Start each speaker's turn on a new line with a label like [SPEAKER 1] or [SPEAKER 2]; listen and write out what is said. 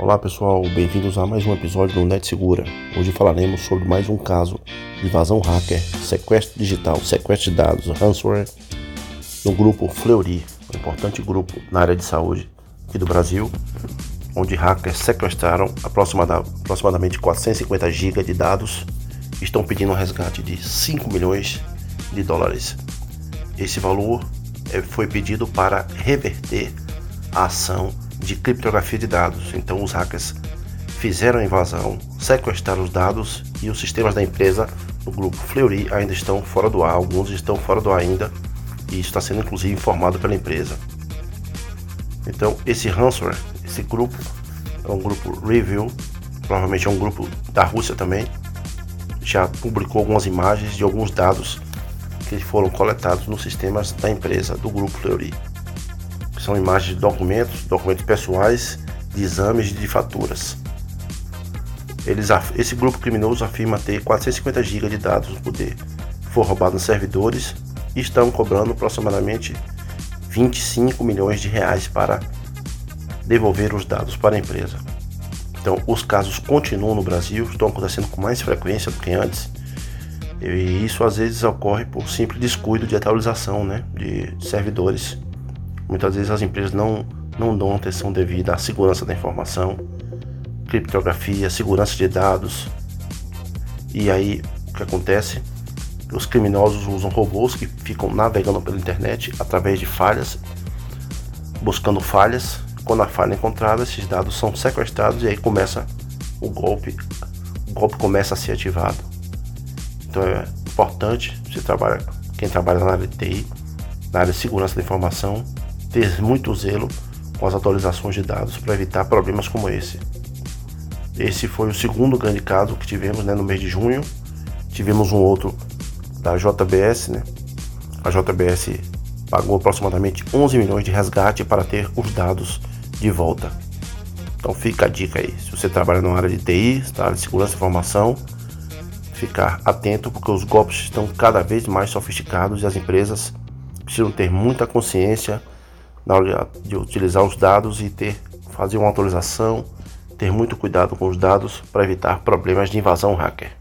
[SPEAKER 1] Olá pessoal, bem-vindos a mais um episódio do Net Segura. Hoje falaremos sobre mais um caso de invasão hacker, sequestro digital, sequestro de dados, ransomware no grupo Fleury, um importante grupo na área de saúde aqui do Brasil, onde hackers sequestraram aproximadamente 450 GB de dados e estão pedindo um resgate de 5 milhões de dólares. Esse valor eh, foi pedido para reverter a ação de criptografia de dados. Então os hackers fizeram a invasão, sequestraram os dados e os sistemas da empresa no grupo Fleury ainda estão fora do ar, alguns estão fora do ar ainda e está sendo inclusive informado pela empresa. Então esse ransomware, esse grupo é um grupo review, provavelmente é um grupo da Rússia também, já publicou algumas imagens de alguns dados que foram coletados nos sistemas da empresa do grupo Fleury são imagens de documentos, documentos pessoais, de exames de faturas. Eles, esse grupo criminoso afirma ter 450 GB de dados no poder. Foi roubado nos servidores e estão cobrando aproximadamente 25 milhões de reais para devolver os dados para a empresa. Então, os casos continuam no Brasil, estão acontecendo com mais frequência do que antes. E isso às vezes ocorre por simples descuido de atualização né, de servidores Muitas vezes as empresas não, não dão atenção devida à segurança da informação, criptografia, segurança de dados. E aí o que acontece? Os criminosos usam robôs que ficam navegando pela internet através de falhas, buscando falhas. Quando a falha é encontrada, esses dados são sequestrados e aí começa o golpe. O golpe começa a ser ativado. Então é importante você trabalha, quem trabalha na área de TI, na área de segurança da informação, ter muito zelo com as atualizações de dados para evitar problemas como esse. Esse foi o segundo grande caso que tivemos né, no mês de junho. Tivemos um outro da JBS, né? A JBS pagou aproximadamente 11 milhões de resgate para ter os dados de volta. Então fica a dica aí, se você trabalha na área de TI, na área de segurança e informação, ficar atento porque os golpes estão cada vez mais sofisticados e as empresas precisam ter muita consciência na hora de utilizar os dados e ter fazer uma atualização, ter muito cuidado com os dados para evitar problemas de invasão hacker.